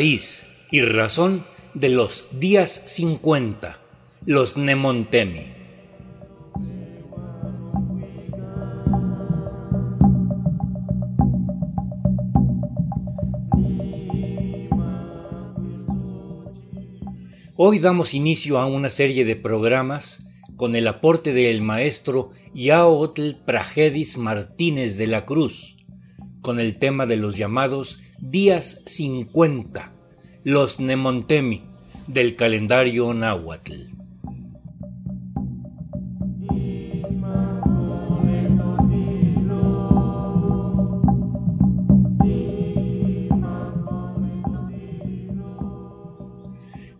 y razón de los días 50, los Nemontemi. Hoy damos inicio a una serie de programas con el aporte del maestro Yaotl Pragedis Martínez de la Cruz, con el tema de los llamados días 50, los Nemontemi, del calendario náhuatl.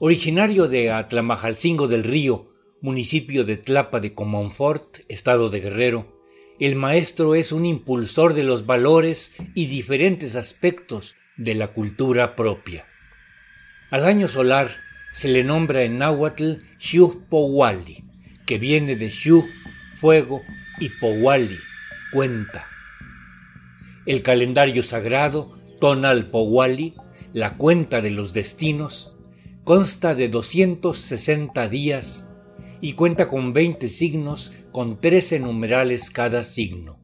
Originario de Atlamajalcingo del Río, municipio de Tlapa de Comonfort, estado de Guerrero, el maestro es un impulsor de los valores y diferentes aspectos de la cultura propia. Al año solar se le nombra en náhuatl Powali, que viene de Shu, fuego, y Powali, cuenta. El calendario sagrado, Tonal Powali, la cuenta de los destinos, consta de 260 días y cuenta con 20 signos con 13 numerales cada signo.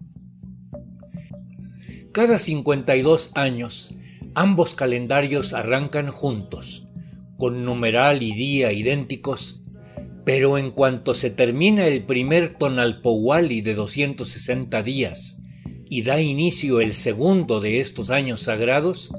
Cada 52 años, ambos calendarios arrancan juntos, con numeral y día idénticos, pero en cuanto se termina el primer Tonalpowali de 260 días y da inicio el segundo de estos años sagrados,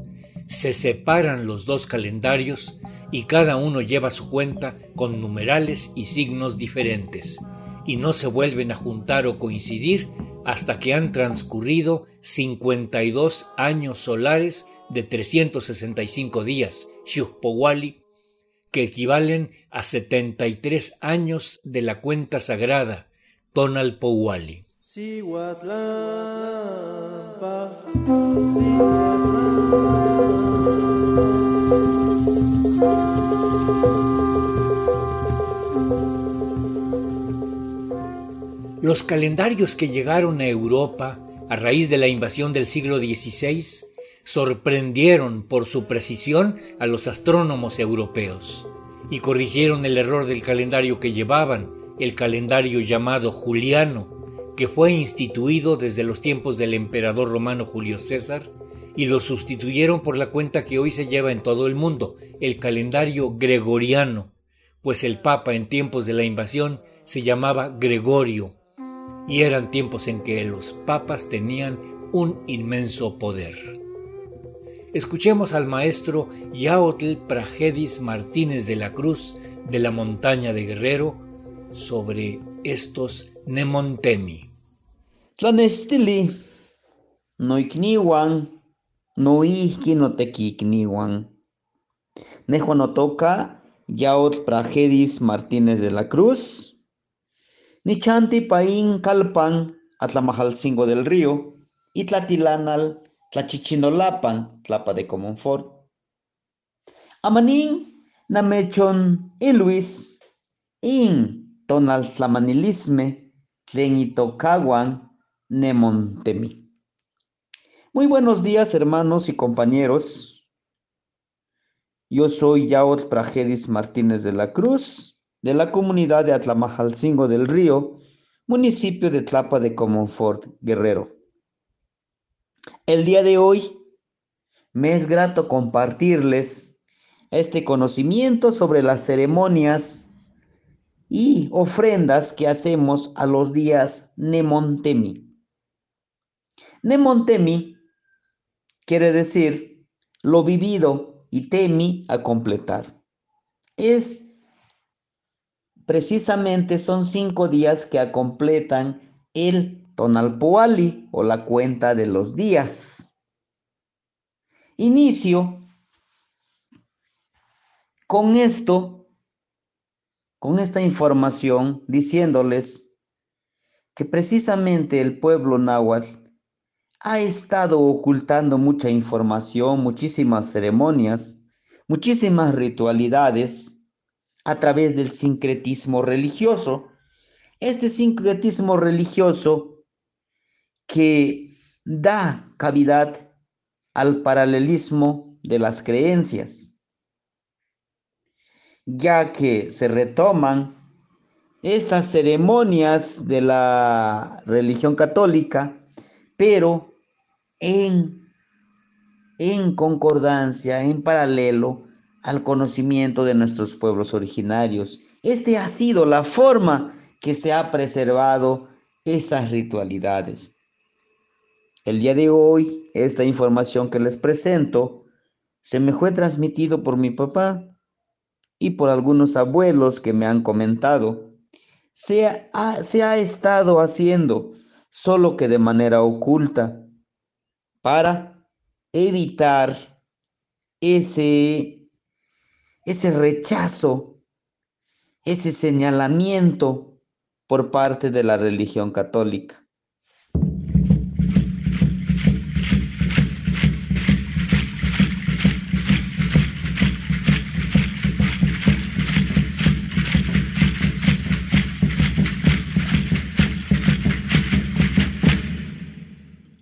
se separan los dos calendarios y cada uno lleva su cuenta con numerales y signos diferentes, y no se vuelven a juntar o coincidir hasta que han transcurrido 52 años solares de 365 días, Xiuhpowali, que equivalen a 73 años de la cuenta sagrada, Tonalpowali. Los calendarios que llegaron a Europa a raíz de la invasión del siglo XVI sorprendieron por su precisión a los astrónomos europeos y corrigieron el error del calendario que llevaban, el calendario llamado Juliano, que fue instituido desde los tiempos del emperador romano Julio César, y lo sustituyeron por la cuenta que hoy se lleva en todo el mundo, el calendario gregoriano, pues el Papa en tiempos de la invasión se llamaba Gregorio, y eran tiempos en que los papas tenían un inmenso poder. Escuchemos al maestro Yaotl Pragedis Martínez de la Cruz de la montaña de Guerrero sobre estos Nemontemi. Tlanestili, no ikniwan, no ihki no tequikniwan. no toca Yaotl Pragedis Martínez de la Cruz, Nichanti paín calpan Atlamajalcingo del Río y Tlatilanal Tlachichinolapan, Tlapa de Comonfort. Amanín namechon Luis in tonal flamanilisme tlenitocaguan nemontemi. Muy buenos días hermanos y compañeros. Yo soy Yaot Pragedis Martínez de la Cruz de la comunidad de Atlamajalcingo del Río, municipio de Tlapa de Comonfort, Guerrero. El día de hoy me es grato compartirles este conocimiento sobre las ceremonias y ofrendas que hacemos a los días Nemontemi. Nemontemi quiere decir lo vivido y temi a completar. Es precisamente son cinco días que completan el Tonalpoali o la cuenta de los días. Inicio con esto, con esta información, diciéndoles que precisamente el pueblo náhuatl ha estado ocultando mucha información, muchísimas ceremonias, muchísimas ritualidades, a través del sincretismo religioso. Este sincretismo religioso que da cavidad al paralelismo de las creencias, ya que se retoman estas ceremonias de la religión católica, pero en, concordancia, en paralelo al conocimiento de nuestros pueblos originarios. Este ha sido la forma que se ha preservado estas ritualidades. El día de hoy, esta información que les presento se me fue transmitido por mi papá y por algunos abuelos que me han comentado. Se ha, se ha estado haciendo, solo que de manera oculta, para evitar ese, ese rechazo, ese señalamiento por parte de la religión católica.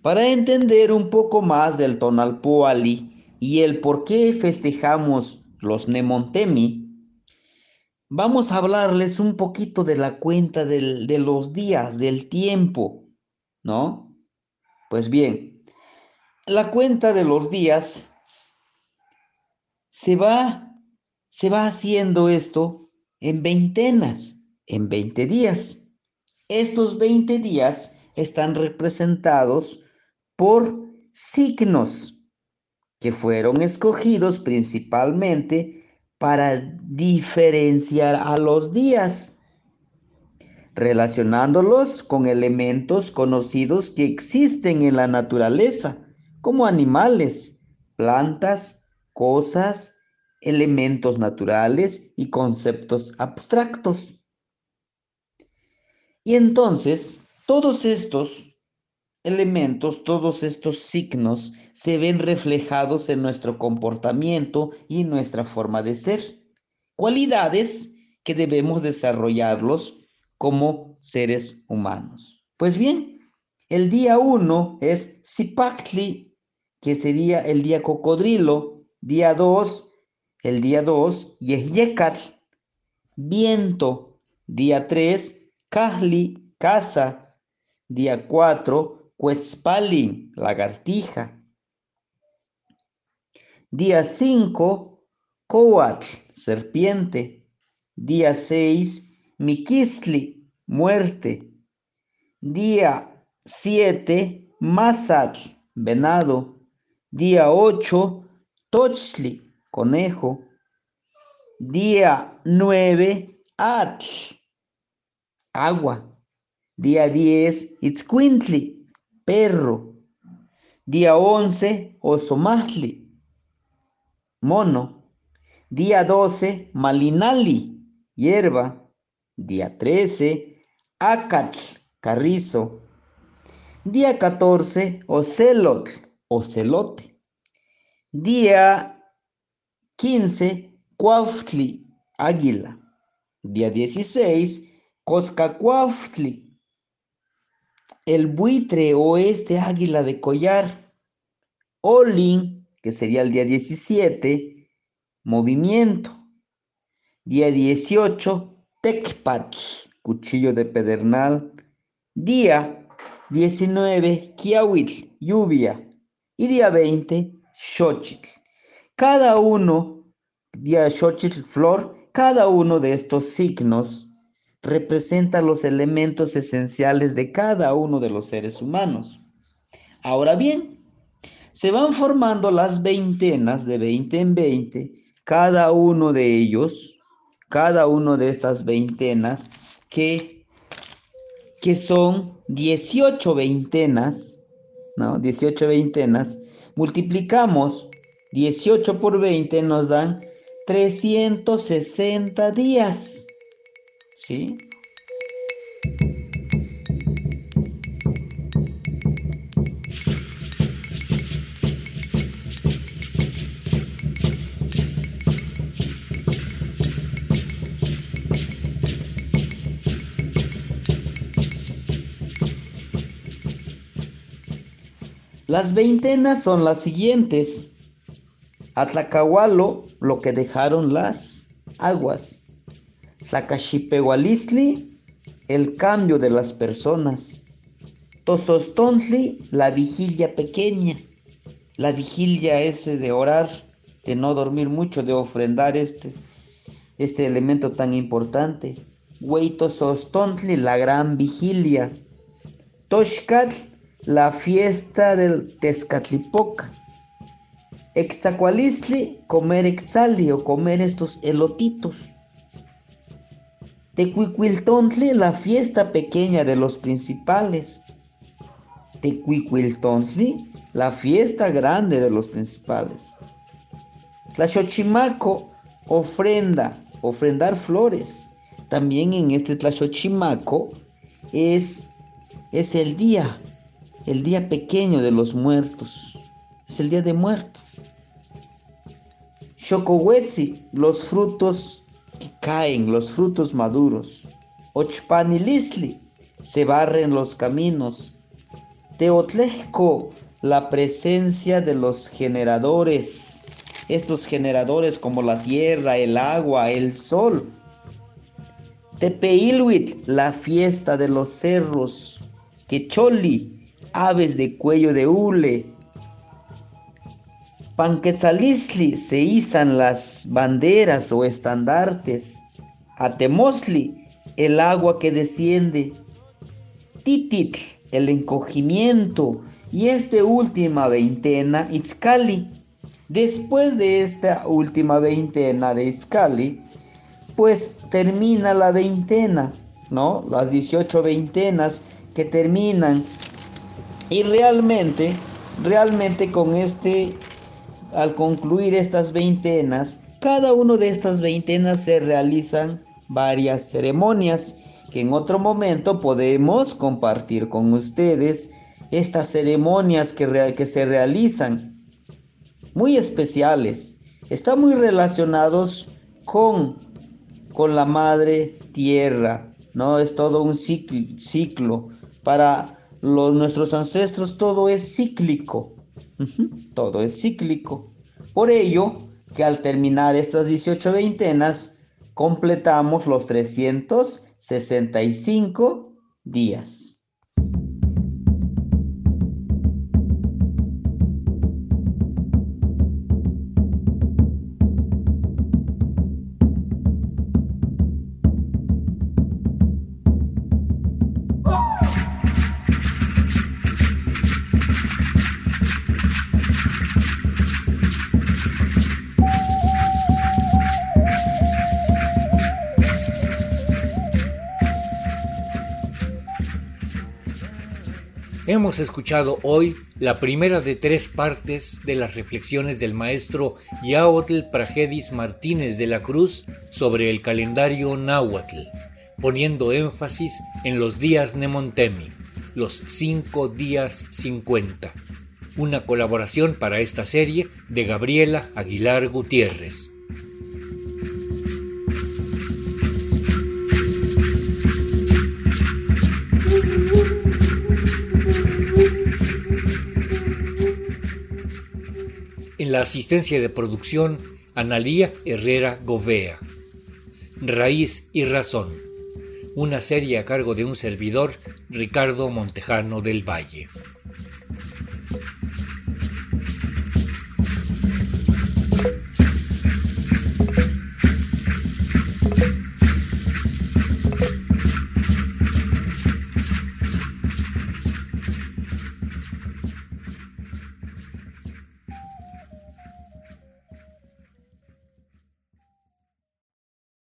Para entender un poco más del Tonalpoali y el por qué festejamos los Nemontemi, vamos a hablarles un poquito de la cuenta de los días, del tiempo, ¿no? Pues bien, la cuenta de los días se va, se va haciendo esto en veintenas, en 20 días. Estos 20 días están representados por signos que fueron escogidos principalmente para diferenciar a los días, relacionándolos con elementos conocidos que existen en la naturaleza, como animales, plantas, cosas, elementos naturales y conceptos abstractos. Y entonces, todos estos elementos, todos estos signos, se ven reflejados en nuestro comportamiento y nuestra forma de ser. Cualidades que debemos desarrollarlos como seres humanos. Pues bien, el día 1 es Sipakli, que sería el día cocodrilo. Día 2, el día 2, Yehyekatl, viento. Día 3, Kahli, casa. Día 4, Quetzpali, lagartija. Día 5, Coatl, serpiente. Día 6, Miquistli, muerte. Día 7, Mazatl, venado. Día 8, Tochli, conejo. Día 9, Atl, agua. Día 10, Itzquintli, perro. Día 11, Osomahli, mono. Día 12, Malinali, hierba. Día 13, Acatl, carrizo. Día 14, Ocelot, ocelote. Día 15, Cuaftli, águila. Día 16, Coscacuaftli, el buitre o este águila de collar. Olin, que sería el día 17, movimiento. Día 18, Tecpach, cuchillo de pedernal. Día 19, Kiawitl, lluvia. Y día 20, Xochitl. Cada uno, día Xochitl, flor, cada uno de estos signos representa los elementos esenciales de cada uno de los seres humanos. Ahora bien, se van formando las veintenas de 20 en 20, cada uno de ellos, cada uno de estas veintenas, que, que son 18 veintenas, ¿no? 18 veintenas, multiplicamos 18 por 20 nos dan 360 días. ¿Sí? Las veintenas son las siguientes. Atlacahualo, lo que dejaron las aguas. Tlacaxipehualistli, el cambio de las personas. Tosostontli, la vigilia pequeña. La vigilia ese de orar, de no dormir mucho, de ofrendar este, este elemento tan importante. Hueitosostontli, la gran vigilia. Toshkatl, la fiesta del Tezcatlipoca. Extacualistli, comer exali o comer estos elotitos. Tecuicuiltontli, la fiesta pequeña de los principales. Tecuicuiltontli, la fiesta grande de los principales. Tlaxochimaco, ofrenda, ofrendar flores. También en este Tlaxochimaco es, es el día, el día pequeño de los muertos. Es el día de muertos. Xocohuetzi, los frutos caen, los frutos maduros. Ochpanilistli, se barren los caminos. Teotlejco, la presencia de los generadores. Estos generadores como la tierra, el agua, el sol. Tepeilhuit, la fiesta de los cerros. Quecholi, aves de cuello de hule. Panquetzalistli se izan las banderas o estandartes. Atemosli, el agua que desciende. Tititl, el encogimiento. Y esta última veintena, Itzcali. Después de esta última veintena de Itzcali, pues termina la veintena, ¿no? Las 18 veintenas que terminan. Y realmente, realmente con este al concluir estas veintenas, cada una de estas veintenas se realizan varias ceremonias que en otro momento podemos compartir con ustedes. Estas ceremonias que, que se realizan muy especiales están muy relacionados con con la madre tierra no es todo un ciclo, ciclo. para los, nuestros ancestros todo es cíclico todo es cíclico. Por ello, que al terminar estas 18 veintenas, completamos los 365 días. Hemos escuchado hoy la primera de tres partes de las reflexiones del maestro Yaotl Prajedis Martínez de la Cruz sobre el calendario náhuatl, poniendo énfasis en los días Nemontemi, los cinco días 50. Una colaboración para esta serie de Gabriela Aguilar Gutiérrez. La asistencia de producción, Analía Herrera Govea. Raíz y Razón. Una serie a cargo de un servidor, Ricardo Montejano del Valle.